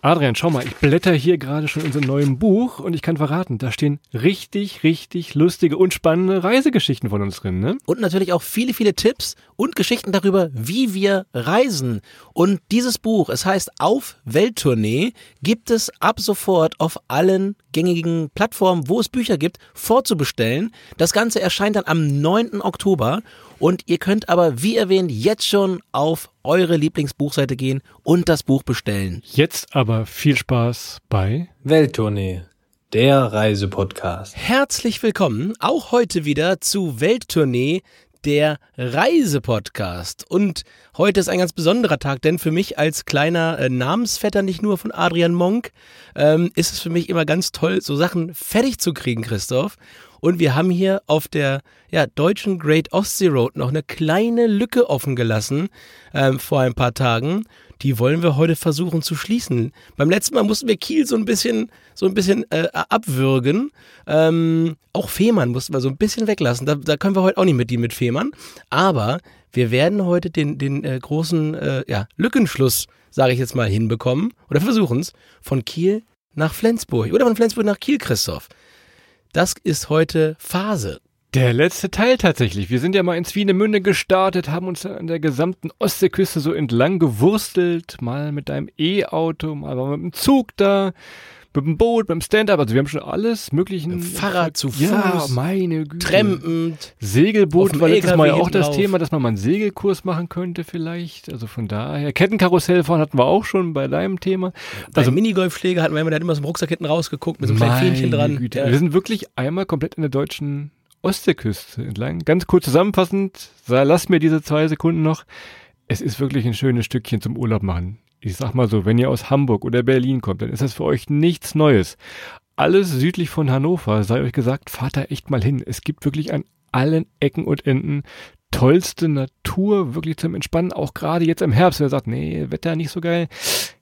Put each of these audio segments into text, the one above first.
Adrian, schau mal, ich blätter hier gerade schon in unserem neuen Buch und ich kann verraten, da stehen richtig, richtig lustige und spannende Reisegeschichten von uns drin, ne? Und natürlich auch viele, viele Tipps und Geschichten darüber, wie wir reisen. Und dieses Buch, es heißt Auf Welttournee, gibt es ab sofort auf allen gängigen Plattformen, wo es Bücher gibt, vorzubestellen. Das Ganze erscheint dann am 9. Oktober und ihr könnt aber, wie erwähnt, jetzt schon auf eure Lieblingsbuchseite gehen und das Buch bestellen. Jetzt aber viel Spaß bei Welttournee, der Reisepodcast. Herzlich willkommen auch heute wieder zu Welttournee, der Reisepodcast. Und heute ist ein ganz besonderer Tag, denn für mich als kleiner äh, Namensvetter, nicht nur von Adrian Monk, ähm, ist es für mich immer ganz toll, so Sachen fertig zu kriegen, Christoph. Und wir haben hier auf der ja, deutschen Great Ostsee Road noch eine kleine Lücke offen gelassen ähm, vor ein paar Tagen. Die wollen wir heute versuchen zu schließen. Beim letzten Mal mussten wir Kiel so ein bisschen, so ein bisschen äh, abwürgen. Ähm, auch Fehmarn mussten wir so ein bisschen weglassen. Da, da können wir heute auch nicht mit die mit Fehmarn. Aber wir werden heute den, den äh, großen äh, ja, Lückenschluss, sage ich jetzt mal, hinbekommen. Oder versuchen es. Von Kiel nach Flensburg. Oder von Flensburg nach Kiel, Christoph. Das ist heute Phase. Der letzte Teil tatsächlich. Wir sind ja mal in Swinemünde gestartet, haben uns an der gesamten Ostseeküste so entlang gewurstelt, mal mit einem E-Auto, mal mit dem Zug da, mit dem Boot, mit dem Stand-up. Also wir haben schon alles möglichen. Fahrrad zu Fuß, ja, meine Güte. trampend. Segelboot war letztes Mal ja auch das drauf. Thema, dass man mal einen Segelkurs machen könnte vielleicht. Also von daher. Kettenkarussell fahren hatten wir auch schon bei deinem Thema. Also Minigolfschläger hatten wir immer, der hat immer aus dem Rucksack hinten rausgeguckt mit so einem kleinen Fähnchen dran. Güte. Ja. Wir sind wirklich einmal komplett in der deutschen Ostseeküste entlang. Ganz kurz zusammenfassend, sa- lass mir diese zwei Sekunden noch. Es ist wirklich ein schönes Stückchen zum Urlaub machen. Ich sag mal so, wenn ihr aus Hamburg oder Berlin kommt, dann ist das für euch nichts Neues. Alles südlich von Hannover, sei euch gesagt, fahrt da echt mal hin. Es gibt wirklich an allen Ecken und Enden tollste Natur, wirklich zum Entspannen, auch gerade jetzt im Herbst, wer sagt, nee, Wetter nicht so geil,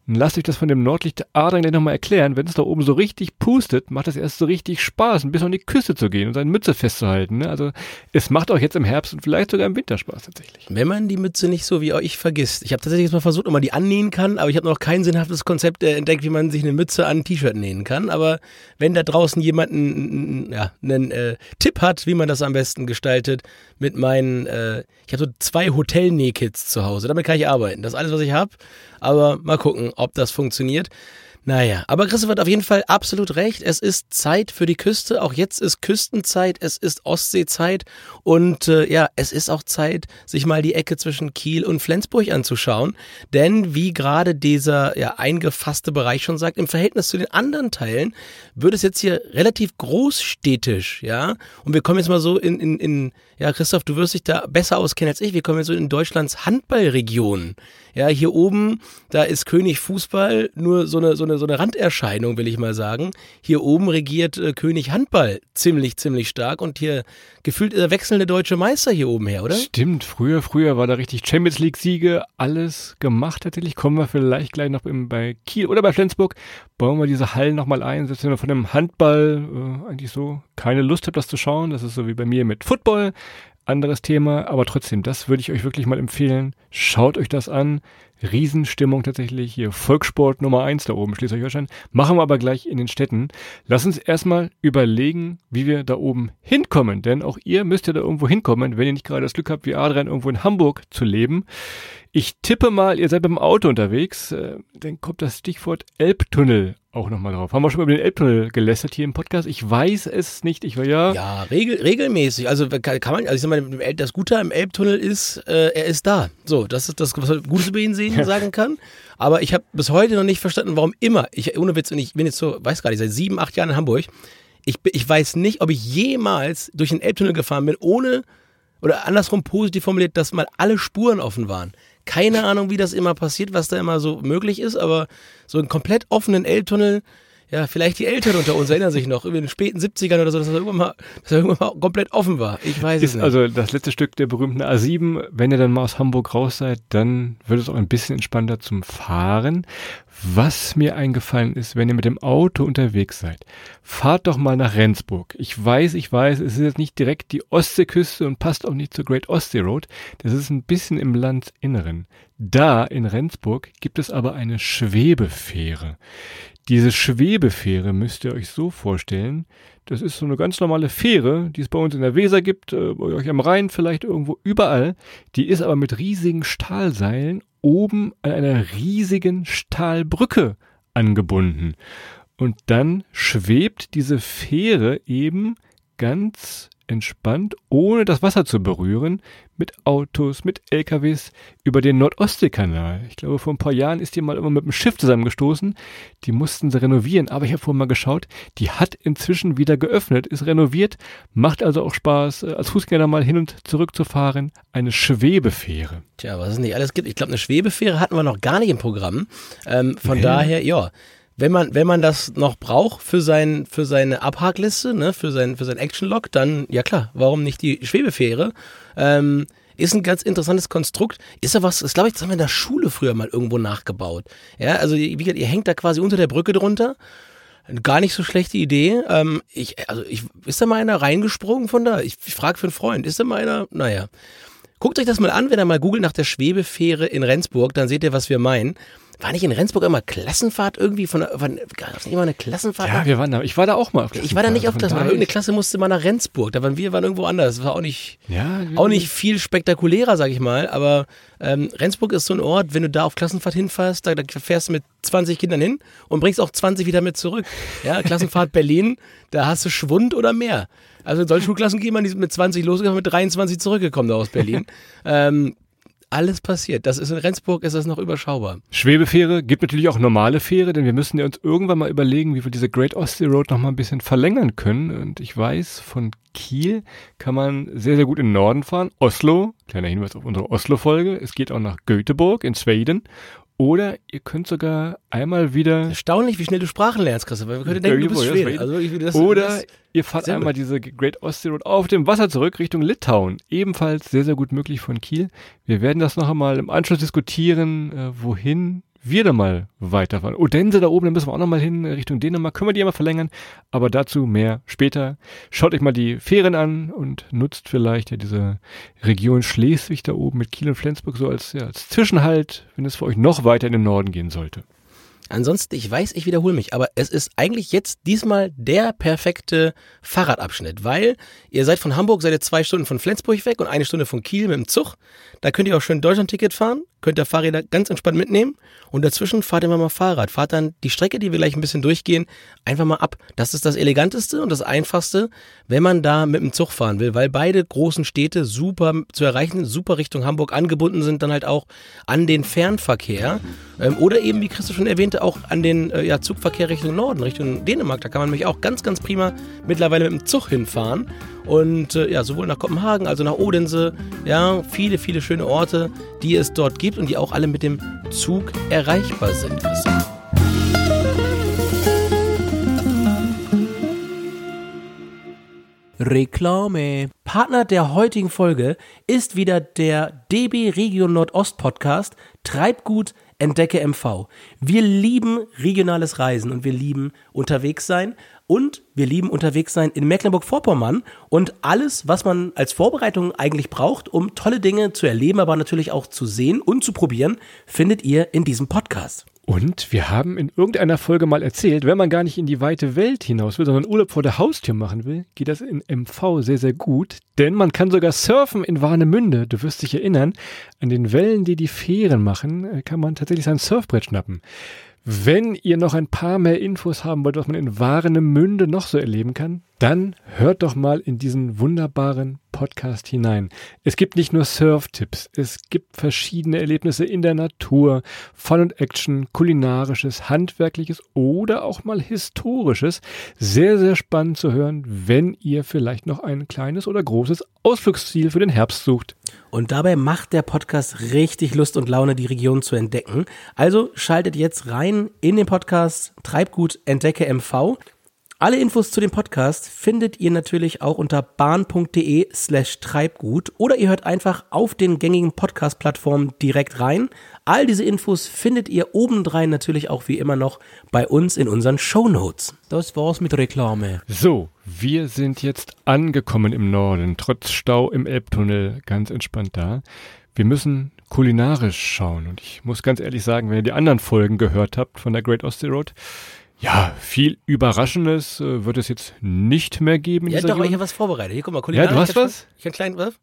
dann lasst euch das von dem Nordlicht Adrian gleich nochmal erklären. Wenn es da oben so richtig pustet, macht es erst so richtig Spaß, ein bisschen an die Küste zu gehen und seine Mütze festzuhalten. Ne? Also es macht auch jetzt im Herbst und vielleicht sogar im Winter Spaß tatsächlich. Wenn man die Mütze nicht so wie ich vergisst. Ich habe tatsächlich jetzt mal versucht, ob man die annähen kann, aber ich habe noch kein sinnhaftes Konzept äh, entdeckt, wie man sich eine Mütze an ein T-Shirt nähen kann. Aber wenn da draußen jemand einen, ja, einen äh, Tipp hat, wie man das am besten gestaltet, mit meinen, äh, ich habe so zwei Hotelnähkits zu Hause, damit kann ich arbeiten. Das ist alles, was ich habe. Aber mal gucken, ob das funktioniert. Naja, aber Christoph hat auf jeden Fall absolut recht. Es ist Zeit für die Küste. Auch jetzt ist Küstenzeit, es ist Ostseezeit und äh, ja, es ist auch Zeit, sich mal die Ecke zwischen Kiel und Flensburg anzuschauen. Denn wie gerade dieser ja, eingefasste Bereich schon sagt, im Verhältnis zu den anderen Teilen wird es jetzt hier relativ großstädtisch, ja. Und wir kommen jetzt mal so in, in, in ja, Christoph, du wirst dich da besser auskennen als ich. Wir kommen jetzt so in Deutschlands Handballregion. Ja, hier oben, da ist König Fußball nur so eine, so eine, so eine Randerscheinung, will ich mal sagen. Hier oben regiert äh, König Handball ziemlich, ziemlich stark und hier gefühlt der wechselnde deutsche Meister hier oben her, oder? Stimmt, früher, früher war da richtig Champions League Siege, alles gemacht tatsächlich. Kommen wir vielleicht gleich noch im, bei Kiel oder bei Flensburg. Bauen wir diese Hallen nochmal ein, selbst wenn ihr von dem Handball äh, eigentlich so keine Lust habt, das zu schauen. Das ist so wie bei mir mit Football. Anderes Thema, aber trotzdem, das würde ich euch wirklich mal empfehlen. Schaut euch das an. Riesenstimmung tatsächlich hier. Volkssport Nummer eins da oben, Schleswig-Holstein. Machen wir aber gleich in den Städten. Lass uns erstmal überlegen, wie wir da oben hinkommen. Denn auch ihr müsst ja da irgendwo hinkommen, wenn ihr nicht gerade das Glück habt, wie Adrian irgendwo in Hamburg zu leben. Ich tippe mal, ihr seid mit dem Auto unterwegs. Äh, dann kommt das Stichwort Elbtunnel auch nochmal drauf. Haben wir schon mal über den Elbtunnel gelästert hier im Podcast? Ich weiß es nicht. Ich war ja. Ja, regel, regelmäßig. Also kann, kann man, also ich sag mal, das Gute am Elbtunnel ist, äh, er ist da. So, das ist das, was man Gutes über ihn sehen, sagen kann. Aber ich habe bis heute noch nicht verstanden, warum immer, ich, ohne Witz, und ich bin jetzt so, weiß gar nicht, seit sieben, acht Jahren in Hamburg, ich, ich weiß nicht, ob ich jemals durch den Elbtunnel gefahren bin, ohne, oder andersrum positiv formuliert, dass mal alle Spuren offen waren. Keine Ahnung, wie das immer passiert, was da immer so möglich ist, aber so einen komplett offenen Elbtunnel, ja, vielleicht die Älteren unter uns erinnern sich noch, in den späten 70ern oder so, dass er irgendwann mal, dass er irgendwann mal komplett offen war. Ich weiß es Ist nicht. also das letzte Stück der berühmten A7. Wenn ihr dann mal aus Hamburg raus seid, dann wird es auch ein bisschen entspannter zum Fahren. Was mir eingefallen ist, wenn ihr mit dem Auto unterwegs seid, fahrt doch mal nach Rendsburg. Ich weiß, ich weiß, es ist jetzt nicht direkt die Ostseeküste und passt auch nicht zur Great Ostsee Road. Das ist ein bisschen im Landsinneren. Da in Rendsburg gibt es aber eine Schwebefähre. Diese Schwebefähre müsst ihr euch so vorstellen. Das ist so eine ganz normale Fähre, die es bei uns in der Weser gibt, äh, bei euch am Rhein vielleicht irgendwo überall. Die ist aber mit riesigen Stahlseilen oben an einer riesigen Stahlbrücke angebunden. Und dann schwebt diese Fähre eben ganz entspannt, ohne das Wasser zu berühren, mit Autos, mit LKWs über den Nordostseekanal. Ich glaube, vor ein paar Jahren ist die mal immer mit dem Schiff zusammengestoßen. Die mussten sie renovieren, aber ich habe vorhin mal geschaut, die hat inzwischen wieder geöffnet, ist renoviert, macht also auch Spaß, äh, als Fußgänger mal hin und zurück zu fahren. Eine Schwebefähre. Tja, was es nicht alles gibt. Ich glaube, eine Schwebefähre hatten wir noch gar nicht im Programm. Ähm, von nee. daher, ja wenn man, wenn man das noch braucht für, sein, für seine Abhakliste, ne, für sein, für sein Action-Log, dann, ja klar, warum nicht die Schwebefähre? Ähm, ist ein ganz interessantes Konstrukt. Ist ja was, das glaube ich, das haben wir in der Schule früher mal irgendwo nachgebaut. Ja, also wie gesagt, ihr hängt da quasi unter der Brücke drunter. Gar nicht so schlechte Idee. Ähm, ich, also ich, ist da mal einer reingesprungen von da? Ich, ich frage für einen Freund, ist da mal einer? Naja. Guckt euch das mal an, wenn ihr mal googelt nach der Schwebefähre in Rendsburg, dann seht ihr, was wir meinen. War nicht in Rendsburg immer Klassenfahrt irgendwie von, von gab es nicht immer eine Klassenfahrt? Ja, wir waren da. Ich war da auch mal. Auf ich war da nicht auf Klassenfahrt. Irgendeine Klasse musste mal nach Rendsburg. Da waren wir waren irgendwo anders. Das war auch nicht, ja, auch nicht viel spektakulärer, sag ich mal. Aber ähm, Rendsburg ist so ein Ort, wenn du da auf Klassenfahrt hinfährst, da, da fährst du mit 20 Kindern hin und bringst auch 20 wieder mit zurück. Ja, Klassenfahrt Berlin, da hast du Schwund oder mehr. Also in solchen Schulklassen gehen man mit 20 losgegangen, mit 23 zurückgekommen da aus Berlin. ähm, alles passiert. Das ist in Rendsburg ist das noch überschaubar. Schwebefähre gibt natürlich auch normale Fähre, denn wir müssen ja uns irgendwann mal überlegen, wie wir diese Great Ostsee Road noch mal ein bisschen verlängern können. Und ich weiß, von Kiel kann man sehr, sehr gut in den Norden fahren. Oslo, kleiner Hinweis auf unsere Oslo-Folge. Es geht auch nach Göteborg in Schweden oder ihr könnt sogar einmal wieder. Erstaunlich, wie schnell du Sprachen lernst, Christopher. Wir können denken, du bist Schwede. Also, das, Oder das, ihr fahrt einmal diese Great Ostsee Road auf dem Wasser zurück Richtung Litauen. Ebenfalls sehr, sehr gut möglich von Kiel. Wir werden das noch einmal im Anschluss diskutieren, äh, wohin wir da mal weiterfahren. Odense da oben, da müssen wir auch noch mal hin Richtung Dänemark. Können wir die mal verlängern, aber dazu mehr später. Schaut euch mal die Fähren an und nutzt vielleicht ja diese Region Schleswig da oben mit Kiel und Flensburg so als, ja, als Zwischenhalt, wenn es für euch noch weiter in den Norden gehen sollte. Ansonsten, ich weiß, ich wiederhole mich, aber es ist eigentlich jetzt diesmal der perfekte Fahrradabschnitt, weil ihr seid von Hamburg, seid ihr zwei Stunden von Flensburg weg und eine Stunde von Kiel mit dem Zug. Da könnt ihr auch schön Deutschland-Ticket fahren, könnt ihr Fahrräder ganz entspannt mitnehmen und dazwischen fahrt ihr mal Fahrrad. Fahrt dann die Strecke, die wir gleich ein bisschen durchgehen, einfach mal ab. Das ist das Eleganteste und das Einfachste, wenn man da mit dem Zug fahren will, weil beide großen Städte super zu erreichen, super Richtung Hamburg angebunden sind, dann halt auch an den Fernverkehr ähm, oder eben, wie Christoph schon erwähnte, auch an den äh, ja, Zugverkehr Richtung Norden, Richtung Dänemark. Da kann man nämlich auch ganz, ganz prima mittlerweile mit dem Zug hinfahren. Und äh, ja, sowohl nach Kopenhagen, also nach Odense, ja, viele, viele schöne Orte, die es dort gibt und die auch alle mit dem Zug erreichbar sind. Reklame. Partner der heutigen Folge ist wieder der DB Region Nordost Podcast Treibgut Entdecke MV. Wir lieben regionales Reisen und wir lieben unterwegs sein und wir lieben unterwegs sein in Mecklenburg-Vorpommern und alles, was man als Vorbereitung eigentlich braucht, um tolle Dinge zu erleben, aber natürlich auch zu sehen und zu probieren, findet ihr in diesem Podcast. Und wir haben in irgendeiner Folge mal erzählt, wenn man gar nicht in die weite Welt hinaus will, sondern Urlaub vor der Haustür machen will, geht das in MV sehr, sehr gut. Denn man kann sogar surfen in Warnemünde. Du wirst dich erinnern, an den Wellen, die die Fähren machen, äh, kann man tatsächlich sein Surfbrett schnappen. Wenn ihr noch ein paar mehr Infos haben wollt, was man in Warnemünde noch so erleben kann, dann hört doch mal in diesen wunderbaren Podcast hinein. Es gibt nicht nur Surf-Tipps, es gibt verschiedene Erlebnisse in der Natur, Fun und Action, kulinarisches, handwerkliches oder auch mal historisches. Sehr, sehr spannend zu hören, wenn ihr vielleicht noch ein kleines oder großes Ausflugsziel für den Herbst sucht. Und dabei macht der Podcast richtig Lust und Laune, die Region zu entdecken. Also schaltet jetzt rein in den Podcast Treibgut Entdecke MV. Alle Infos zu dem Podcast findet ihr natürlich auch unter bahn.de slash treibgut oder ihr hört einfach auf den gängigen Podcast-Plattformen direkt rein. All diese Infos findet ihr obendrein natürlich auch wie immer noch bei uns in unseren Show Notes. Das war's mit Reklame. So, wir sind jetzt angekommen im Norden, trotz Stau im Elbtunnel, ganz entspannt da. Wir müssen kulinarisch schauen und ich muss ganz ehrlich sagen, wenn ihr die anderen Folgen gehört habt von der Great Osty Road, ja, viel Überraschendes äh, wird es jetzt nicht mehr geben. Ja, doch, aber ich Region. habe was vorbereitet. Hier, guck mal, Ja, kulinarisch. du hast ich was? Ich kann klein, was?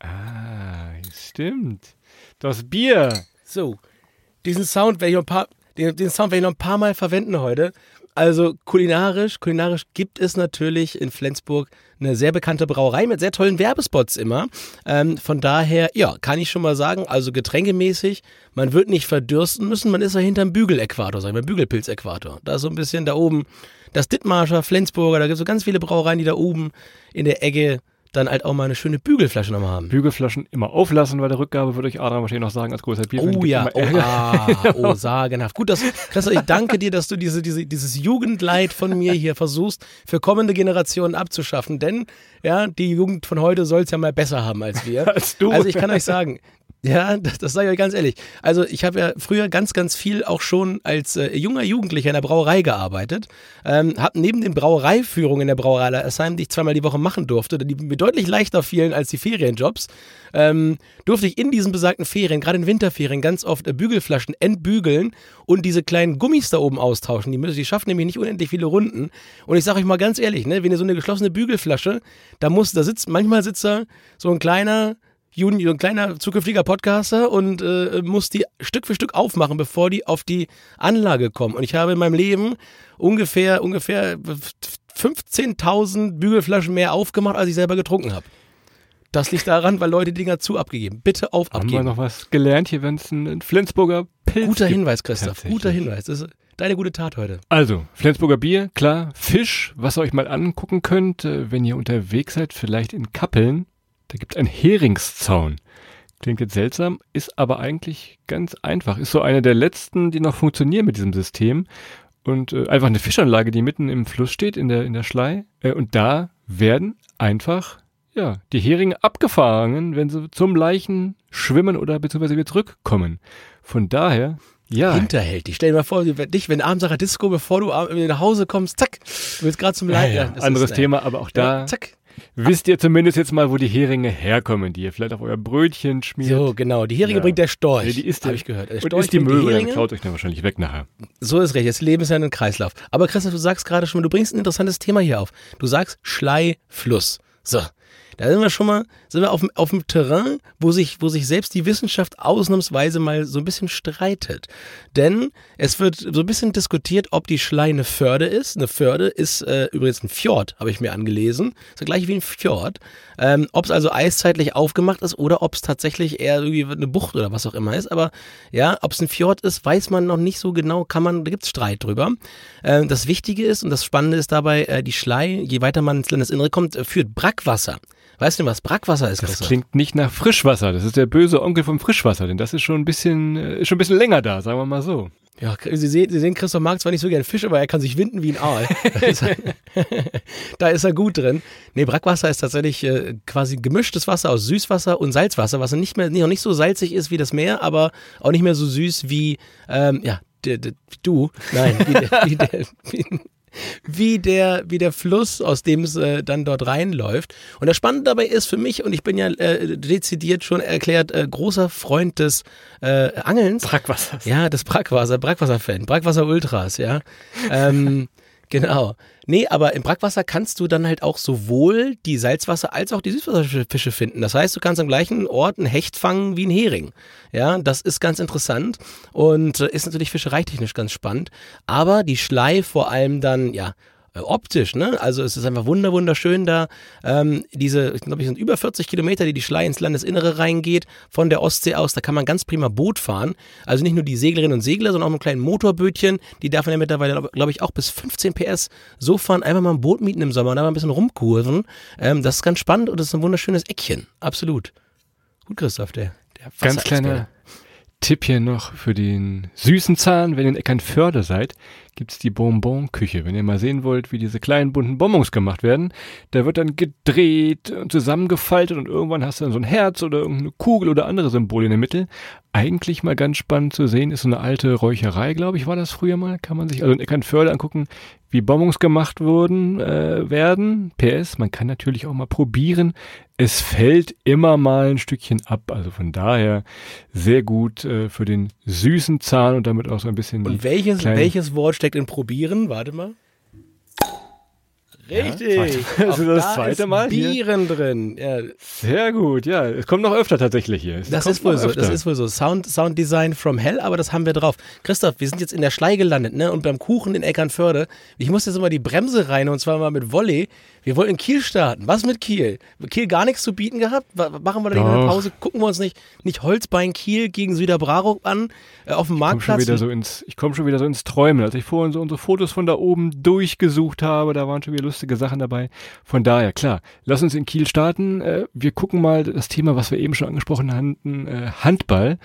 Ah, stimmt. Das Bier. So, diesen Sound werde ich noch ein paar, den, den Sound werde ich noch ein paar Mal verwenden heute. Also kulinarisch, kulinarisch gibt es natürlich in Flensburg eine sehr bekannte Brauerei mit sehr tollen Werbespots immer. Ähm, von daher, ja, kann ich schon mal sagen, also getränkemäßig, man wird nicht verdürsten müssen, man ist ja hinterm Bügeläquator, sag ich mal, Bügelpilzäquator. Da ist so ein bisschen da oben das Dithmarscher, Flensburger, da gibt es so ganz viele Brauereien, die da oben in der Ecke dann halt auch mal eine schöne Bügelflasche nochmal haben. Bügelflaschen immer auflassen bei der Rückgabe, würde euch Adrian wahrscheinlich noch sagen, als großer Bier. Oh ja, oh, ah, oh, sagenhaft. Gut, dass, Christoph, ich danke dir, dass du diese, diese, dieses Jugendleid von mir hier versuchst, für kommende Generationen abzuschaffen. Denn, ja, die Jugend von heute soll es ja mal besser haben als wir. Als du. Also ich kann euch sagen, ja, das, das sage ich euch ganz ehrlich. Also ich habe ja früher ganz, ganz viel auch schon als äh, junger Jugendlicher in der Brauerei gearbeitet. Ähm, habe neben den Brauereiführungen in der Brauerei Asheim, die ich zweimal die Woche machen durfte, die mir deutlich leichter fielen als die Ferienjobs, ähm, durfte ich in diesen besagten Ferien, gerade in Winterferien, ganz oft äh, Bügelflaschen entbügeln und diese kleinen Gummis da oben austauschen. Die, müssen, die schaffen nämlich nicht unendlich viele Runden. Und ich sage euch mal ganz ehrlich, ne, wenn ihr so eine geschlossene Bügelflasche, da muss, da sitzt, manchmal sitzt da so ein kleiner Juni, so ein kleiner zukünftiger Podcaster und äh, muss die Stück für Stück aufmachen, bevor die auf die Anlage kommen. Und ich habe in meinem Leben ungefähr, ungefähr 15.000 Bügelflaschen mehr aufgemacht, als ich selber getrunken habe. Das liegt daran, weil Leute die Dinger zu abgegeben. Bitte auf Haben wir abgeben. noch was gelernt hier, wenn es einen Flensburger Pilz Guter gibt? Hinweis, Christoph. Guter Hinweis. Das ist deine gute Tat heute. Also, Flensburger Bier, klar. Fisch, was ihr euch mal angucken könnt, äh, wenn ihr unterwegs seid, vielleicht in Kappeln. Da gibt es einen Heringszaun. Klingt jetzt seltsam, ist aber eigentlich ganz einfach. Ist so eine der letzten, die noch funktionieren mit diesem System. Und äh, einfach eine Fischanlage, die mitten im Fluss steht, in der, in der Schlei. Äh, und da werden einfach, ja, die Heringe abgefangen, wenn sie zum Leichen schwimmen oder beziehungsweise wieder zurückkommen. Von daher, ja. Hinterhältig. Stell dir mal vor, dich, wenn abends nach der Disco, bevor du ab- nach Hause kommst, zack, du willst gerade zum Ja, Leid. ja, das anderes ist, Thema, aber auch da Ja, zack. Wisst ihr zumindest jetzt mal, wo die Heringe herkommen, die ihr vielleicht auf euer Brötchen schmiert. So, genau. Die Heringe Ja. bringt der Storch. Nee, die ist habe der, ich gehört. Der und Storch ist die Möwe, dann Heringe. klaut euch dann wahrscheinlich weg nachher. So ist recht. Das Leben ist ja ein Kreislauf. Aber Christoph, du sagst gerade schon mal, du bringst ein interessantes Thema hier auf. Du sagst Schleifluss. So. Da sind wir schon mal, sind wir auf, dem- auf dem Terrain, wo sich, wo sich selbst die Wissenschaft ausnahmsweise mal so ein bisschen streitet. Denn es wird so ein bisschen diskutiert, ob die Schlei eine Förde ist. Eine Förde ist äh, übrigens ein Fjord, habe ich mir angelesen. Ist ja gleich wie ein Fjord. Ähm, ob es also eiszeitlich aufgemacht ist oder ob es tatsächlich eher irgendwie eine Bucht oder was auch immer ist. Aber ja, ob es ein Fjord ist, weiß man noch nicht so genau, kann man, da gibt es Streit drüber. Ähm, das Wichtige ist und das Spannende ist dabei, äh, die Schlei, je weiter man ins Landesinnere kommt, äh, führt Brackwasser. Weißt du, was Brackwasser ist, Das Christoph? klingt nicht nach Frischwasser. Das ist der böse Onkel vom Frischwasser, denn das ist schon ein bisschen, äh, ist schon ein bisschen länger da, sagen wir mal so. Ja, Sie sehen, Sie sehen, Christoph mag zwar nicht so gern Fisch, aber er kann sich winden wie ein Aal. Da ist er, gut drin. Nee, Brackwasser ist tatsächlich äh, quasi gemischtes Wasser aus Süßwasser und Salzwasser, was nicht mehr, noch nicht so salzig ist wie das Meer, aber auch nicht mehr so süß wie, ähm, ja, du. Nein, wie der, wie der, wie, wie der, wie der Fluss, aus dem es äh, dann dort reinläuft. Und das Spannende dabei ist für mich, und ich bin ja äh, dezidiert schon erklärt äh, großer Freund des äh, Angelns, Brackwasser. ja, das Brackwasser, Brackwasser-Fan, Brackwasser Ultras, ja. ähm, genau. Nee, aber im Brackwasser kannst du dann halt auch sowohl die Salzwasser- als auch die Süßwasserfische finden. Das heißt, du kannst am gleichen Ort einen Hecht fangen wie einen Hering. Ja, das ist ganz interessant und äh, ist natürlich fischereitechnisch ganz spannend. Aber die Schlei vor allem dann, ja, optisch, ne? Also es ist einfach wunder wunderschön da. Ähm, diese, ich glaube, es sind über 40 Kilometer, die die Schlei ins Landesinnere reingeht, von der Ostsee aus. Da kann man ganz prima Boot fahren. Also nicht nur die Seglerinnen und Segler, sondern auch mit einem kleinen Motorbötchen. Die darf man ja mittlerweile, glaube ich, auch bis 15 PS so fahren. Einfach mal ein Boot mieten im Sommer und da mal ein bisschen rumkurven. Ähm, das ist ganz spannend und das ist ein wunderschönes Eckchen. Absolut. Gut, Christoph, der, der Ganz kleiner Tipp hier noch für den süßen Zahn, wenn ihr in Eckernförde seid, gibt's die Bonbon-Küche. Wenn ihr mal sehen wollt, wie diese kleinen bunten Bonbons gemacht werden, da wird dann gedreht und zusammengefaltet und irgendwann hast du dann so ein Herz oder irgendeine Kugel oder andere Symbole in der Mitte. Eigentlich mal ganz spannend zu sehen, ist so eine alte Räucherei, glaube ich, war das früher mal. Kann man sich also in Eckernförde angucken, wie Bonbons gemacht wurden, äh, werden. PS, man kann natürlich auch mal probieren. Es fällt immer mal ein Stückchen ab. Also von daher sehr gut äh, für den süßen Zahn und damit auch so ein bisschen. Und welches, welches Wort steckt in probieren? Warte mal. Richtig. Ja, ist das da zweite ist Mal hier. Bieren drin. Ja, Sehr gut, ja. Es kommt noch öfter tatsächlich hier. Es das ist wohl so. öfter. Das ist wohl so. Sound, Sound Design from Hell, aber das haben wir drauf. Christoph, wir sind jetzt in der Schlei gelandet, ne? Und beim Kuchen in Eckernförde. Ich muss jetzt immer die Bremse rein und zwar mal mit Volley. Wir wollten in Kiel starten. Was mit Kiel? Kiel gar nichts zu bieten gehabt? Machen wir da nicht eine. Pause? Gucken wir uns nicht, nicht Holzbein Kiel gegen Süderbraro an? Äh, auf dem Ich komme schon Marktplatz? wieder so ins, ich komme schon wieder so ins Träumen. Als ich vorhin so unsere Fotos von da oben durchgesucht habe, da waren schon wieder lustige Sachen dabei. Von daher, klar, lass uns in Kiel starten. Äh, wir gucken mal das Thema, was wir eben schon angesprochen hatten, äh, Handball.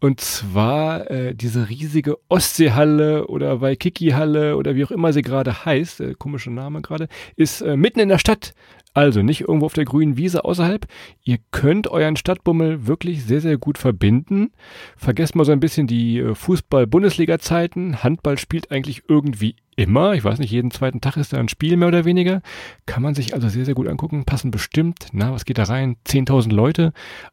Und zwar äh, diese riesige Ostseehalle oder Waikiki-Halle oder wie auch immer sie gerade heißt, äh, komischer Name gerade, ist äh, mitten in der Stadt. Also nicht irgendwo auf der grünen Wiese außerhalb. Ihr könnt euren Stadtbummel wirklich sehr, sehr gut verbinden. Vergesst mal so ein bisschen die äh, Fußball-Bundesliga-Zeiten. Handball spielt eigentlich irgendwie immer. Ich weiß nicht, jeden zweiten Tag ist da ein Spiel mehr oder weniger. Kann man sich also sehr, sehr gut angucken. Passen bestimmt. Na, was geht da rein? 10.000 Leute.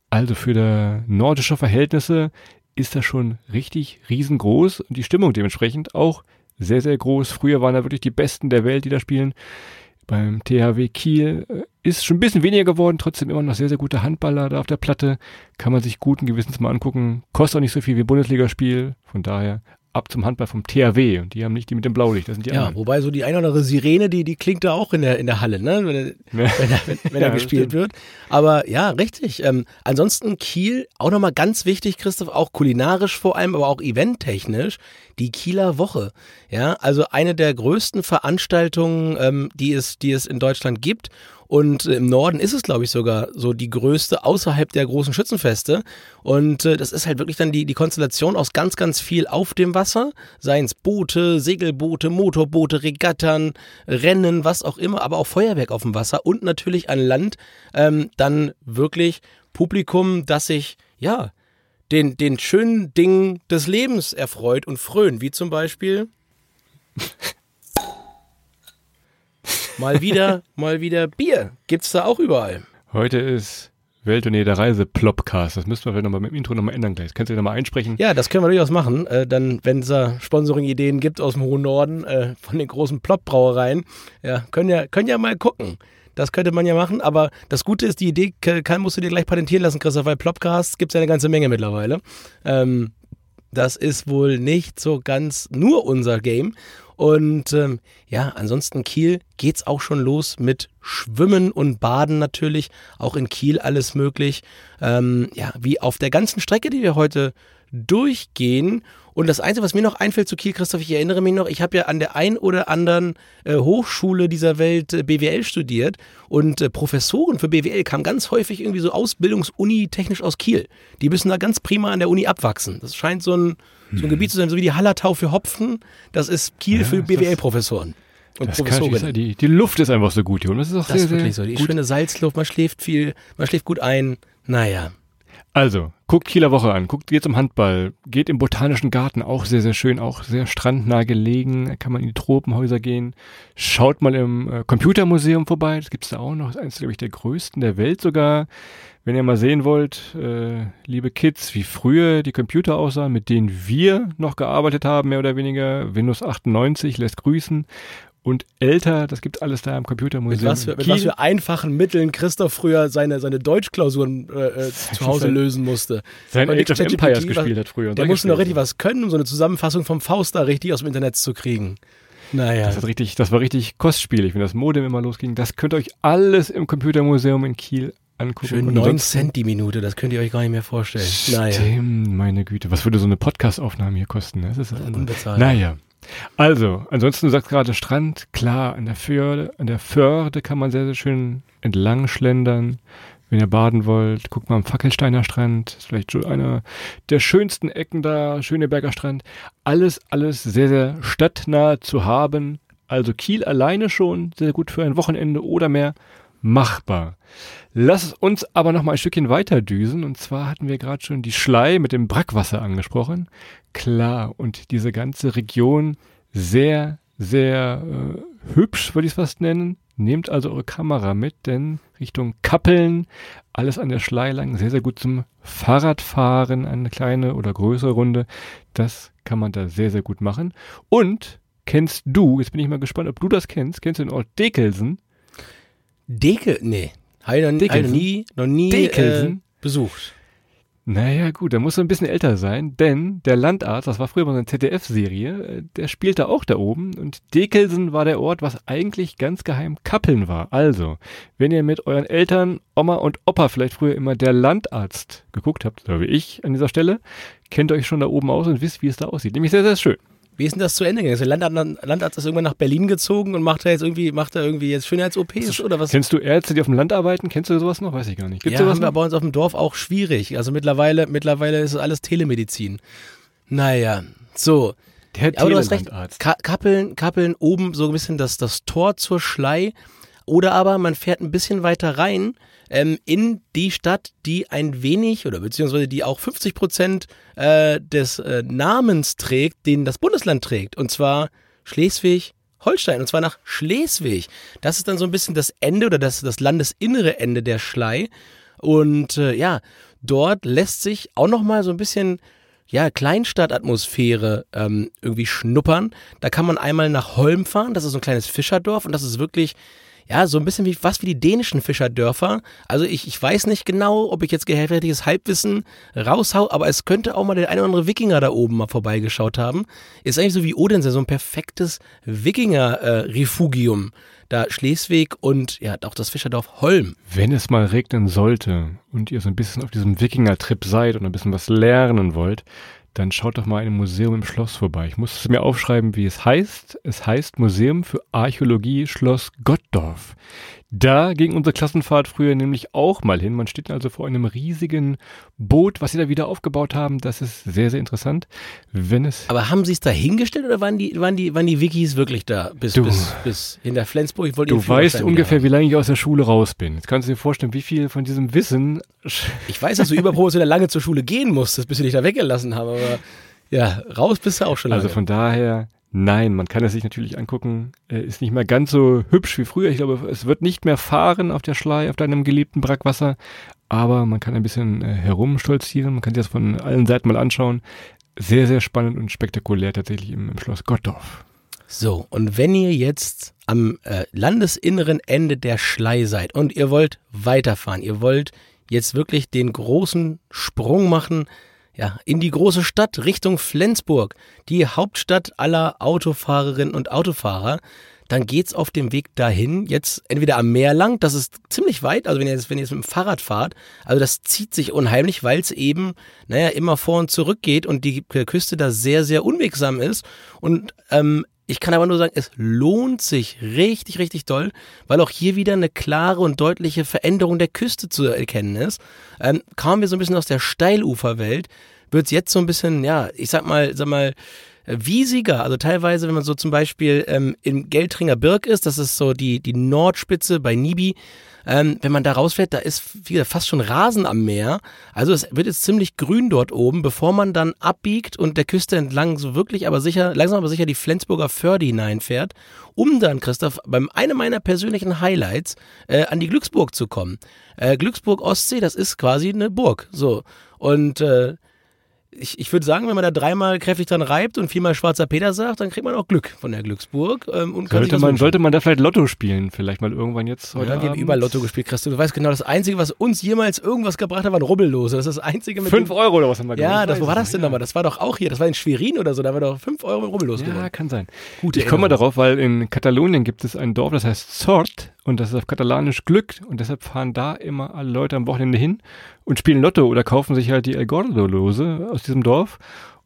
Also für der nordische Verhältnisse ist das schon richtig riesengroß. Und die Stimmung dementsprechend auch sehr, sehr groß. Früher waren da wirklich die Besten der Welt, die da spielen. Beim THW Kiel äh, ist schon ein bisschen weniger geworden, trotzdem immer noch sehr, sehr gute Handballer da auf der Platte. Kann man sich guten Gewissens mal angucken. Kostet auch nicht so viel wie Bundesligaspiel. Von daher ab zum Handball vom THW. Und die haben nicht die mit dem Blaulicht, das sind die Ja, anderen. wobei so die eine oder andere Sirene, die, die klingt da auch in der, in der Halle, ne? Wenn, er- Ja. wenn, er- wenn, wenn er Ja, gespielt wird. Aber ja, richtig. Ähm, ansonsten Kiel, auch nochmal ganz wichtig, Christoph, auch kulinarisch vor allem, aber auch eventtechnisch, die Kieler Woche. Ja, also eine der größten Veranstaltungen, ähm, die, es, die es in Deutschland gibt. Und äh, im Norden ist es, glaube ich, sogar so die größte außerhalb der großen Schützenfeste. Und äh, das ist halt wirklich dann die, die Konstellation aus ganz, ganz viel auf dem Wasser. Seien es Boote, Segelboote, Motorboote, Regattern, Rennen, was auch immer, aber auch Feuerwerk auf dem Wasser und natürlich an Land ähm, dann wirklich Publikum, das sich, ja, den, den schönen Dingen des Lebens erfreut und frönt, wie zum Beispiel mal wieder, mal wieder Bier. Gibt's da auch überall. Heute ist Welttournee der Reise Plopcast. Das müssen wir vielleicht nochmal mit dem Intro nochmal ändern gleich. Kannst du nochmal einsprechen? Ja, das können wir durchaus machen. Äh, dann, wenn es da Sponsoring-Ideen gibt aus dem hohen Norden, äh, von den großen Plop-Brauereien, ja, können ja, können ja mal gucken. Das könnte man ja machen, aber das Gute ist, die Idee kann, musst du dir gleich patentieren lassen, Christoph, weil Plopcasts gibt es ja eine ganze Menge mittlerweile. Ähm, das ist wohl nicht so ganz nur unser Game. Und ähm, ja, ansonsten Kiel geht's auch schon los mit Schwimmen und Baden natürlich. Auch in Kiel alles möglich. Ähm, ja, wie auf der ganzen Strecke, die wir heute durchgehen. Und das Einzige, was mir noch einfällt zu Kiel, Christoph, ich erinnere mich noch, ich habe ja an der ein oder anderen äh, Hochschule dieser Welt äh, BWL studiert und äh, Professoren für BWL kamen ganz häufig irgendwie so Ausbildungsuni technisch aus Kiel. Die müssen da ganz prima an der Uni abwachsen. Das scheint so ein, so ein Gebiet zu sein, so wie die Hallertau für Hopfen. Das ist Kiel für das- BWL-Professoren und Das sein. Die, die Luft ist einfach so gut hier. Und das ist auch Das sehr, ist wirklich sehr so. Die gut. schöne Salzluft, man schläft viel, man schläft gut ein. Naja. Also, guckt Kieler Woche an, guckt geht zum Handball, geht im Botanischen Garten, auch sehr, sehr schön, auch sehr strandnah gelegen, kann man in die Tropenhäuser gehen, schaut mal im äh, Computermuseum vorbei, das gibt's da auch noch, das ist eines, glaube ich, der größten der Welt sogar. Wenn ihr mal sehen wollt, äh, liebe Kids, wie früher die Computer aussahen, mit denen wir noch gearbeitet haben, mehr oder weniger, Windows 98 lässt grüßen und älter, das gibt's alles da im Mit Computermuseum. was, für, mit was für einfachen Mitteln Christoph früher seine, seine Deutschklausuren äh, äh, zu Hause lösen musste. Sein Und Age of Empires was- gespielt hat früher. und Der musste noch richtig was können, um so eine Zusammenfassung vom Faust da richtig aus dem Internet zu kriegen. Naja. Das, richtig, das war richtig kostspielig, wenn das Modem immer losging. Das könnt ihr euch alles im Computermuseum in Kiel angucken. Schön Und 9 ansonsten- Cent die Minute, das könnt ihr euch gar nicht mehr vorstellen. Naja. Stimmt, meine Güte. Was würde so eine Podcast-Aufnahme hier kosten? ne? Das ist das. Unbezahlbar. Naja. Also, ansonsten du sagst gerade Strand, klar, an der Förde, an der Förde kann man sehr, sehr schön entlang schlendern. Wenn ihr baden wollt, guckt mal am Fackelsteiner Strand. Ist vielleicht schon einer der schönsten Ecken da, Schöneberger Strand. Alles, alles sehr, sehr stadtnah zu haben. Also Kiel alleine schon sehr gut für ein Wochenende oder mehr machbar. Lass uns aber noch mal ein Stückchen weiter düsen. Und zwar hatten wir gerade schon die Schlei mit dem Brackwasser angesprochen. Klar, und diese ganze Region sehr, sehr äh, hübsch, würde ich es fast nennen. Nehmt also eure Kamera mit, denn Richtung Kappeln, alles an der Schlei lang, sehr, sehr gut zum Fahrradfahren, eine kleine oder größere Runde. Das kann man da sehr, sehr gut machen. Und kennst du, jetzt bin ich mal gespannt, ob du das kennst, kennst du den Ort Dekelsen? Dekel, nee. Habe ich noch, nie, noch nie äh, Dekelsen? besucht. Naja, gut, da muss er ein bisschen älter sein, denn der Landarzt, das war früher mal eine ZDF-Serie, äh, der spielte auch da oben und Dekelsen war der Ort, was eigentlich ganz geheim Kappeln war. Also, wenn ihr mit euren Eltern, Oma und Opa vielleicht früher immer der Landarzt geguckt habt, so wie ich an dieser Stelle, kennt euch schon da oben aus und wisst, wie es da aussieht. Nämlich sehr, sehr schön. Wie ist denn das zu Ende gegangen? Der Landarzt, Landarzt ist irgendwann nach Berlin gezogen und macht da jetzt irgendwie, macht da irgendwie jetzt Schönheits-OPs oder was? Kennst du Ärzte, die auf dem Land arbeiten? Kennst du sowas noch? Weiß ich gar nicht. Gibt's ja, sowas haben wir bei uns auf dem Dorf auch schwierig. Also mittlerweile, mittlerweile ist es alles Telemedizin. Naja, so. Der Aber du hast recht. Kappeln, Kappeln oben so ein bisschen das, das Tor zur Schlei. Oder aber man fährt ein bisschen weiter rein ähm, in die Stadt, die ein wenig oder beziehungsweise die auch 50 Prozent äh, des äh, Namens trägt, den das Bundesland trägt. Und zwar Schleswig-Holstein. Und zwar nach Schleswig. Das ist dann so ein bisschen das Ende oder das, das landesinnere Ende der Schlei. Und äh, ja, dort lässt sich auch nochmal so ein bisschen ja, Kleinstadtatmosphäre ähm, irgendwie schnuppern. Da kann man einmal nach Holm fahren, das ist so ein kleines Fischerdorf und das ist wirklich, ja, so ein bisschen wie was wie die dänischen Fischerdörfer. Also ich, ich weiß nicht genau, ob ich jetzt gehälftiges Halbwissen raushau, aber es könnte auch mal der eine oder andere Wikinger da oben mal vorbeigeschaut haben. Ist eigentlich so wie Odense, so ein perfektes Wikinger-Refugium. da Schleswig und ja, auch das Fischerdorf Holm. Wenn es mal regnen sollte und ihr so ein bisschen auf diesem Wikinger-Trip seid und ein bisschen was lernen wollt, dann schaut doch mal in einem Museum im Schloss vorbei. Ich muss es mir aufschreiben, wie es heißt. Es heißt Museum für Archäologie Schloss Gottdorf. Da ging unsere Klassenfahrt früher nämlich auch mal hin. Man steht also vor einem riesigen Boot, was sie da wieder aufgebaut haben. Das ist sehr, sehr interessant. Wenn es Aber haben sie es da hingestellt oder waren die, waren die, waren die Wikis wirklich da bis, Du- bis, bis hinter Flensburg? Ich wollte Du weißt ungefähr, wie lange ich aus der Schule raus bin. Jetzt kannst du dir vorstellen, wie viel von diesem Wissen. Ich weiß, dass du überproportional lange zur Schule gehen musstest, bis sie dich da weggelassen haben, aber ja, raus bist du auch schon lange. Also von daher, nein, man kann es sich natürlich angucken. Äh, Ist nicht mehr ganz so hübsch wie früher. Ich glaube, es wird nicht mehr fahren auf der Schlei, auf deinem geliebten Brackwasser. Aber man kann ein bisschen äh, herumstolzieren. Man kann sich das von allen Seiten mal anschauen. Sehr, sehr spannend und spektakulär tatsächlich im, im Schloss Gottdorf. So, und wenn ihr jetzt am äh, landesinneren Ende der Schlei seid und ihr wollt weiterfahren, ihr wollt jetzt wirklich den großen Sprung machen, ja, in die große Stadt Richtung Flensburg, die Hauptstadt aller Autofahrerinnen und Autofahrer, dann geht's auf dem Weg dahin jetzt entweder am Meer lang, das ist ziemlich weit, also wenn ihr jetzt, wenn ihr jetzt mit dem Fahrrad fahrt, also das zieht sich unheimlich, weil es eben, naja, immer vor und zurück geht und die Küste da sehr, sehr unwegsam ist. Und ähm, ich kann aber nur sagen, es lohnt sich richtig, richtig doll, weil auch hier wieder eine klare und deutliche Veränderung der Küste zu erkennen ist. Ähm, kamen wir so ein bisschen aus der Steiluferwelt, wird es jetzt so ein bisschen, ja, ich sag mal, sag mal, äh, wiesiger. Also teilweise, wenn man so zum Beispiel ähm, im Geltringer Birk ist, das ist so die, die Nordspitze bei Nibi, ähm, wenn man da rausfährt, da ist wieder fast schon Rasen am Meer. Also es wird jetzt ziemlich grün dort oben, bevor man dann abbiegt und der Küste entlang so wirklich aber sicher, langsam aber sicher die Flensburger Förde hineinfährt, um dann, Christoph, beim einem meiner persönlichen Highlights äh, an die Glücksburg zu kommen. Äh, Glücksburg Ostsee, das ist quasi eine Burg. So. Und äh, ich, ich würde sagen, wenn man da dreimal kräftig dran reibt und viermal schwarzer Peter sagt, dann kriegt man auch Glück von der Glücksburg. Ähm, und Sollte man, sollte man da vielleicht Lotto spielen? Vielleicht mal irgendwann jetzt heute dann wird Abend? überall Lotto gespielt, Christo. Du weißt genau, das Einzige, was uns jemals irgendwas gebracht hat, waren Rubbellose. Das ist das Einzige mit Fünf Euro oder was haben wir Ja, gemacht? das, Ich wo war das denn nicht. nochmal? Das war doch auch hier. Das war in Schwerin oder so. Da haben wir doch fünf Euro mit Rubbellos Ja, gewonnen. kann sein. Gute ich komme mal darauf, weil in Katalonien gibt es ein Dorf, das heißt Sort und das ist auf Katalanisch Glück und deshalb fahren da immer alle Leute am Wochenende hin und spielen Lotto oder kaufen sich halt die El Gordo-Lose aus diesem Dorf.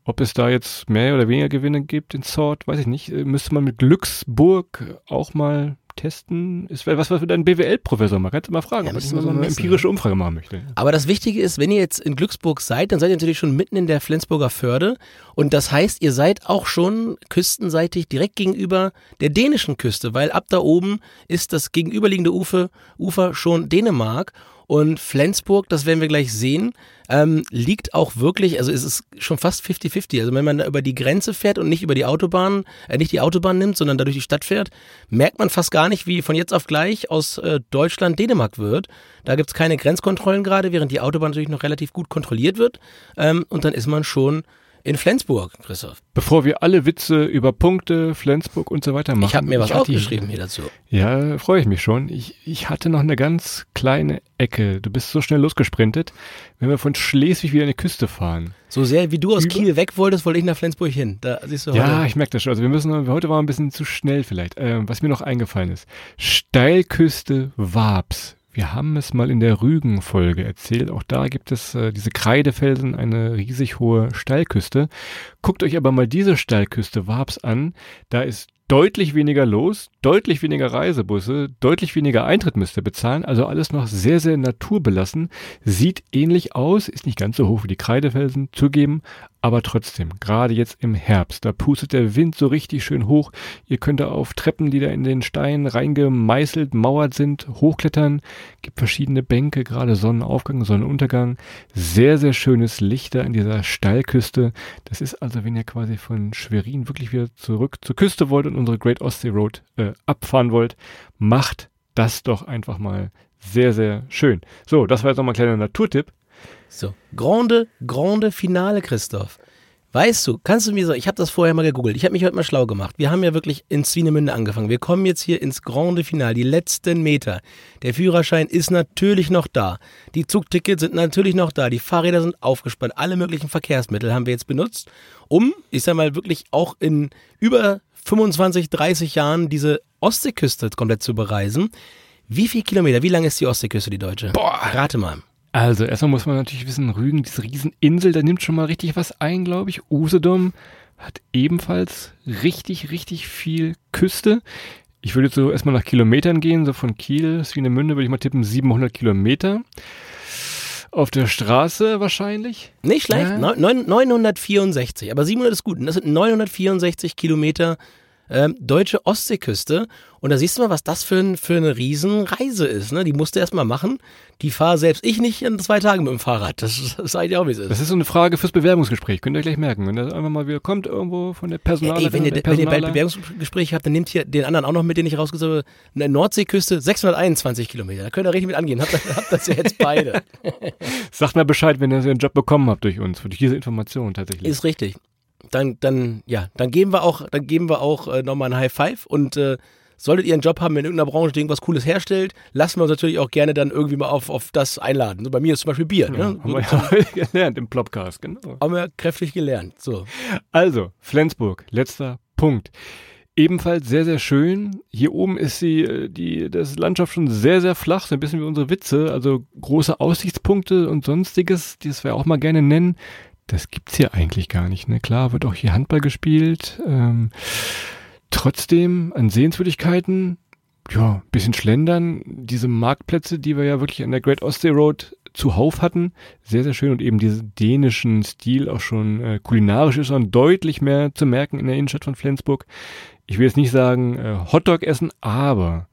Ob es da jetzt mehr oder weniger Gewinne gibt in Sort, weiß ich nicht. Äh, Müsste man mit Glücksburg auch mal testen. Ist was was für deinen BWL-Professor mal. Kannst du mal fragen, Ja, ob ich mal wir so eine messen, empirische Umfrage machen möchte. Aber das Wichtige ist, wenn ihr jetzt in Glücksburg seid, dann seid ihr natürlich schon mitten in der Flensburger Förde. Und das heißt, ihr seid auch schon küstenseitig direkt gegenüber der dänischen Küste, weil ab da oben ist das gegenüberliegende Ufer, Ufer schon Dänemark. Und Flensburg, das werden wir gleich sehen, ähm, liegt auch wirklich, also es ist schon fast 50-50. Also wenn man da über die Grenze fährt und nicht über die Autobahn, äh, nicht die Autobahn nimmt, sondern da durch die Stadt fährt, merkt man fast gar nicht, wie von jetzt auf gleich aus äh, Deutschland Dänemark wird. Da gibt's keine Grenzkontrollen gerade, während die Autobahn natürlich noch relativ gut kontrolliert wird. Ähm, und dann ist man schon in Flensburg, Christoph. Bevor wir alle Witze über Punkte, Flensburg und so weiter machen. Ich habe mir was aufgeschrieben hier dazu. Ja, freue ich mich schon. Ich, ich hatte noch eine ganz kleine Ecke. Du bist so schnell losgesprintet, wenn wir von Schleswig wieder an die Küste fahren. So sehr wie du aus Über- Kiel weg wolltest, wollte ich nach Flensburg hin. Da siehst du Ja, heute. ich merke das schon. Also wir müssen, heute war ein bisschen zu schnell vielleicht. Ähm, was mir noch eingefallen ist. Steilküste Wabs. Wir haben es mal in der Rügen-Folge erzählt. Auch da gibt es äh, diese Kreidefelsen, eine riesig hohe Steilküste. Guckt euch aber mal diese Steilküste Wabs an. Da ist deutlich weniger los, deutlich weniger Reisebusse, deutlich weniger Eintritt müsst ihr bezahlen. Also alles noch sehr, sehr naturbelassen. Sieht ähnlich aus, ist nicht ganz so hoch wie die Kreidefelsen, zugeben. Aber trotzdem, gerade jetzt im Herbst, da pustet der Wind so richtig schön hoch. Ihr könnt da auf Treppen, die da in den Stein reingemeißelt, mauert sind, hochklettern. Gibt verschiedene Bänke, gerade Sonnenaufgang, Sonnenuntergang. Sehr, sehr schönes Licht da in dieser Steilküste. Das ist also, wenn ihr quasi von Schwerin wirklich wieder zurück zur Küste wollt und unsere Great Ostsee Road äh, abfahren wollt, macht das doch einfach mal sehr, sehr schön. So, das war jetzt nochmal ein kleiner Naturtipp. So, Grande, Grande Finale, Christoph. Weißt du, kannst du mir sagen, ich habe das vorher mal gegoogelt, ich habe mich heute mal schlau gemacht. Wir haben ja wirklich in Swinemünde angefangen. Wir kommen jetzt hier ins Grande Finale, die letzten Meter. Der Führerschein ist natürlich noch da. Die Zugtickets sind natürlich noch da. Die Fahrräder sind aufgespannt. Alle möglichen Verkehrsmittel haben wir jetzt benutzt, um, ich sag mal, wirklich auch in über 25, 30 Jahren diese Ostseeküste komplett zu bereisen. Wie viel Kilometer, wie lang ist die Ostseeküste, die deutsche? Boah. Rate mal. Also, erstmal muss man natürlich wissen, Rügen, diese Rieseninsel, da nimmt schon mal richtig was ein, glaube ich. Usedom hat ebenfalls richtig, richtig viel Küste. Ich würde jetzt so erstmal nach Kilometern gehen, so von Kiel, Swinemünde würde ich mal tippen, 700 Kilometer. Auf der Straße wahrscheinlich. Nicht schlecht, Ja. Neun- neun- 964, aber 700 ist gut. Und das sind 964 Kilometer ähm, deutsche Ostseeküste. Und da siehst du mal, was das für, ein, für eine Riesenreise ist. Ne? Die musst du erst mal machen. Die fahre selbst ich nicht in zwei Tagen mit dem Fahrrad. Das, das sage ich auch, wie es ist. Das ist so eine Frage fürs Bewerbungsgespräch. Könnt ihr gleich merken. Wenn das einfach mal wieder kommt, irgendwo von der Personal. Ey, wenn ihr, wenn ihr bald Bewerbungsgespräche habt, dann nehmt hier den anderen auch noch mit, den ich rausgesucht habe. Eine Nordseeküste, 621 Kilometer. Da könnt ihr richtig mit angehen. Habt, ihr- habt das ja jetzt beide. Sagt mal Bescheid, wenn ihr den Job bekommen habt durch uns, durch diese Information tatsächlich. Ist richtig. Dann, dann, ja, dann geben wir auch, dann geben wir auch äh, nochmal ein High Five und äh, solltet ihr einen Job haben in irgendeiner Branche, die irgendwas Cooles herstellt, lassen wir uns natürlich auch gerne dann irgendwie mal auf, auf das einladen. So bei mir ist zum Beispiel Bier. ja, ne? haben wir ja heute gelernt im Plopcast, genau. Haben wir kräftig gelernt. So. Also, Flensburg, letzter Punkt. Ebenfalls sehr, sehr schön. Hier oben ist die, äh, die, das Landschaft schon sehr, sehr flach, so ein bisschen wie unsere Witze. Also große Aussichtspunkte und sonstiges, das wir auch mal gerne nennen. Das gibt's hier eigentlich gar nicht. Ne? Klar wird auch hier Handball gespielt. Ähm, trotzdem an Sehenswürdigkeiten, ja, bisschen schlendern. Diese Marktplätze, die wir ja wirklich an der Great Ostsee Road zuhauf hatten, sehr, sehr schön und eben diesen dänischen Stil auch schon äh, kulinarisch ist dann deutlich mehr zu merken in der Innenstadt von Flensburg. Ich will jetzt nicht sagen äh, Hotdog essen, aber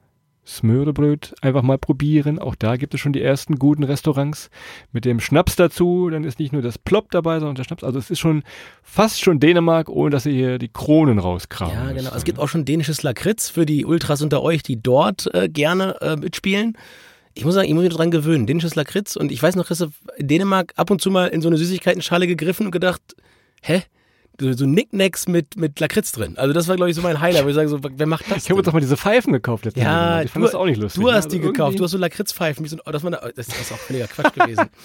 Smørrebröt einfach mal probieren. Auch da gibt es schon die ersten guten Restaurants mit dem Schnaps dazu. Dann ist nicht nur das Plop dabei, sondern der Schnaps. Also es ist schon fast schon Dänemark, ohne dass ihr hier die Kronen rauskramen Ja, genau. Es gibt auch schon dänisches Lakritz für die Ultras unter euch, die dort äh, gerne äh, mitspielen. Ich muss sagen, ich muss mich dran gewöhnen. Dänisches Lakritz. Und ich weiß noch, Christoph, in Dänemark ab und zu mal in so eine Süßigkeitenschale gegriffen und gedacht, hä? So, so Nicknacks mit, mit Lakritz drin. Also das war, glaube ich, so mein Highlight, wo ich sage, so, wer macht das Ich habe doch mal diese Pfeifen gekauft letztes Ja, Mal. Ich fand du- das auch nicht lustig. Du hast Also die gekauft, du hast so Lakritzpfeifen. So, das, war eine, das ist auch völliger Quatsch gewesen.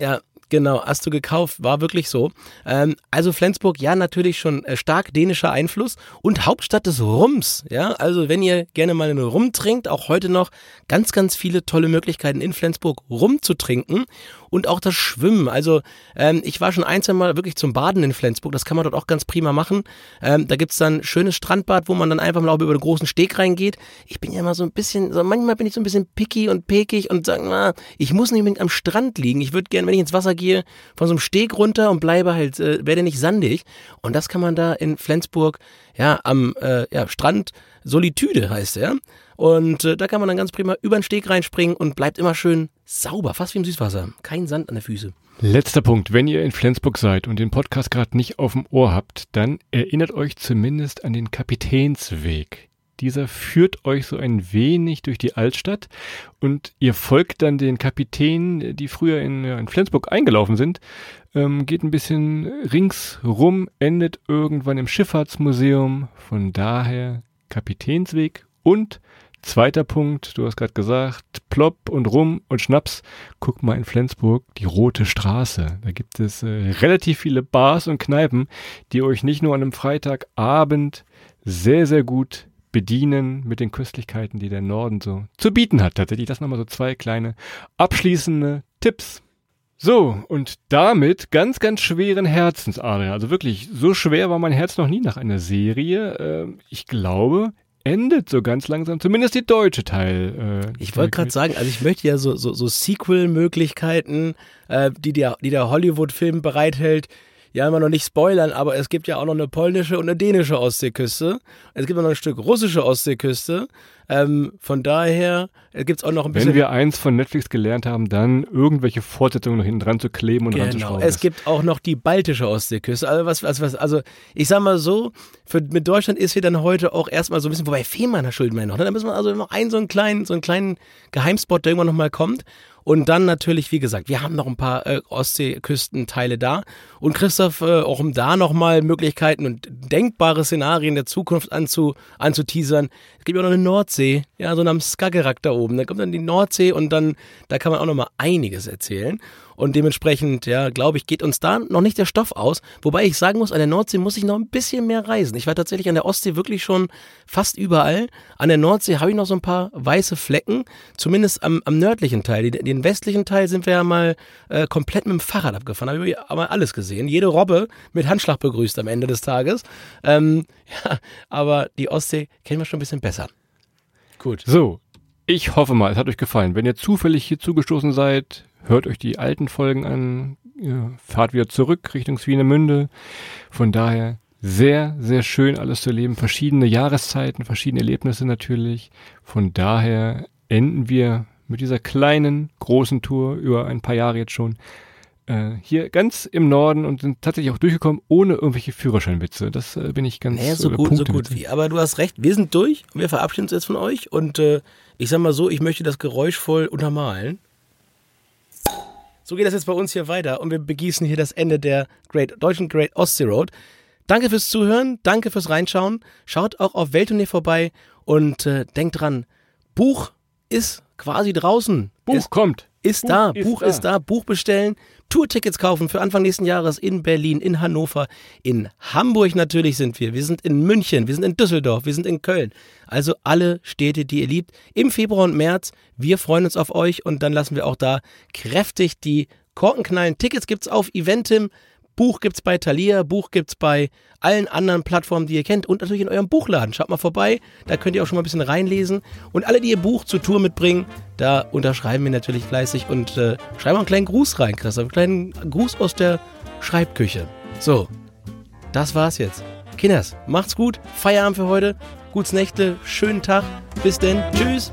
Ja, genau, hast du gekauft, war wirklich so. Ähm, also Flensburg, ja, natürlich schon äh, stark dänischer Einfluss und Hauptstadt des Rums. Ja, also wenn ihr gerne mal einen Rum trinkt, auch heute noch ganz, ganz viele tolle Möglichkeiten in Flensburg Rum zu trinken. Und auch das Schwimmen. Also ähm, ich war schon ein, zwei Mal wirklich zum Baden in Flensburg, das kann man dort auch ganz prima machen. Ähm, da gibt's dann schönes Strandbad, wo man dann einfach mal über den großen Steg reingeht. Ich bin ja immer so ein bisschen, so manchmal bin ich so ein bisschen picky und pekig und sage, na, ich muss nicht unbedingt am Strand liegen. Ich würde gerne, wenn ich ins Wasser gehe, von so einem Steg runter und bleibe halt, äh, werde nicht sandig. Und das kann man da in Flensburg, ja, am äh, ja, Strand Solitude heißt er. Und äh, da kann man dann ganz prima über den Steg reinspringen und bleibt immer schön sauber, fast wie im Süßwasser. Kein Sand an der Füße. Letzter Punkt. Wenn ihr in Flensburg seid und den Podcast gerade nicht auf dem Ohr habt, dann erinnert euch zumindest an den Kapitänsweg. Dieser führt euch so ein wenig durch die Altstadt und ihr folgt dann den Kapitänen, die früher in, in Flensburg eingelaufen sind, ähm, geht ein bisschen ringsrum, endet irgendwann im Schifffahrtsmuseum. Von daher Kapitänsweg und Zweiter Punkt, du hast gerade gesagt, Plopp und Rum und Schnaps. Guck mal in Flensburg, die Rote Straße. Da gibt es äh, relativ viele Bars und Kneipen, die euch nicht nur an einem Freitagabend sehr, sehr gut bedienen mit den Köstlichkeiten, die der Norden so zu bieten hat. Tatsächlich das nochmal so zwei kleine abschließende Tipps. So, und damit ganz, ganz schweren Herzens, Adrian. Also wirklich, so schwer war mein Herz noch nie nach einer Serie. Äh, ich glaube, endet so ganz langsam, zumindest die deutsche Teil. Äh, ich wollte gerade sagen, also ich möchte ja so, so, so Sequel-Möglichkeiten, äh, die, der, die der Hollywood-Film bereithält, ja immer noch nicht spoilern, aber es gibt ja auch noch eine polnische und eine dänische Ostseeküste. Es gibt auch noch ein Stück russische Ostseeküste. Ähm, von daher äh, gibt es auch noch ein bisschen. Wenn wir eins von Netflix gelernt haben, dann irgendwelche Fortsetzungen noch hinten dran zu kleben und genau. ranzuschrauben. Es gibt auch noch die baltische Ostseeküste. Also, was, was, was, also ich sag mal so, für, mit Deutschland ist hier dann heute auch erstmal so ein bisschen, wobei Fehmarner schulden wir noch. Ne? Da müssen wir also noch einen so einen kleinen, so einen kleinen Geheimspot, der irgendwann nochmal kommt. Und dann natürlich, wie gesagt, wir haben noch ein paar äh, Ostseeküstenteile da. Und Christoph, äh, auch um da nochmal Möglichkeiten und denkbare Szenarien der Zukunft anzu, anzuteasern. Es gibt ja noch eine Nordsee, ja, so am Skagerrak da oben. Da kommt dann die Nordsee und dann, da kann man auch nochmal einiges erzählen. Und dementsprechend, ja, glaube ich, geht uns da noch nicht der Stoff aus. Wobei ich sagen muss, an der Nordsee muss ich noch ein bisschen mehr reisen. Ich war tatsächlich an der Ostsee wirklich schon fast überall. An der Nordsee habe ich noch so ein paar weiße Flecken, zumindest am, am nördlichen Teil. Den, den, westlichen Teil sind wir ja mal äh, komplett mit dem Fahrrad abgefahren. Da habe ich aber alles gesehen. Jede Robbe mit Handschlag begrüßt am Ende des Tages. Ähm, ja, aber die Ostsee kennen wir schon ein bisschen besser. Gut. So, ich hoffe mal, es hat euch gefallen. Wenn ihr zufällig hier zugestoßen seid, hört euch die alten Folgen an, fahrt wieder zurück Richtung Swinemünde. Von daher sehr, sehr schön alles zu erleben. Verschiedene Jahreszeiten, verschiedene Erlebnisse natürlich. Von daher enden wir mit dieser kleinen, großen Tour über ein paar Jahre jetzt schon äh, hier ganz im Norden und sind tatsächlich auch durchgekommen ohne irgendwelche Führerscheinwitze. Das äh, bin ich ganz naja, so äh, gut, so gut wie. Aber du hast recht, wir sind durch und wir verabschieden uns jetzt von euch und äh, ich sag mal so, ich möchte das geräuschvoll untermalen. So geht das jetzt bei uns hier weiter und wir begießen hier das Ende der Great, deutschen Great Ostsee Road. Danke fürs Zuhören, danke fürs Reinschauen. Schaut auch auf Welttournee vorbei und äh, denkt dran, Buch ist quasi draußen. Buch ist, kommt. Ist Buch da, ist Buch da. ist da, Buch bestellen, Tourtickets kaufen für Anfang nächsten Jahres in Berlin, in Hannover, in Hamburg natürlich sind wir. Wir sind in München, wir sind in Düsseldorf, wir sind in Köln. Also alle Städte, die ihr liebt, im Februar und März. Wir freuen uns auf euch und dann lassen wir auch da kräftig die Korken knallen. Tickets gibt's auf Eventim. Buch gibt's bei Thalia, Buch gibt's bei allen anderen Plattformen, die ihr kennt und natürlich in eurem Buchladen. Schaut mal vorbei, da könnt ihr auch schon mal ein bisschen reinlesen. Und alle, die ihr Buch zur Tour mitbringen, da unterschreiben wir natürlich fleißig und äh, schreiben einen kleinen Gruß rein, Christoph. Einen kleinen Gruß aus der Schreibküche. So, das war's jetzt. Kinders, macht's gut, Feierabend für heute, gutes Nächte, schönen Tag, bis denn, tschüss.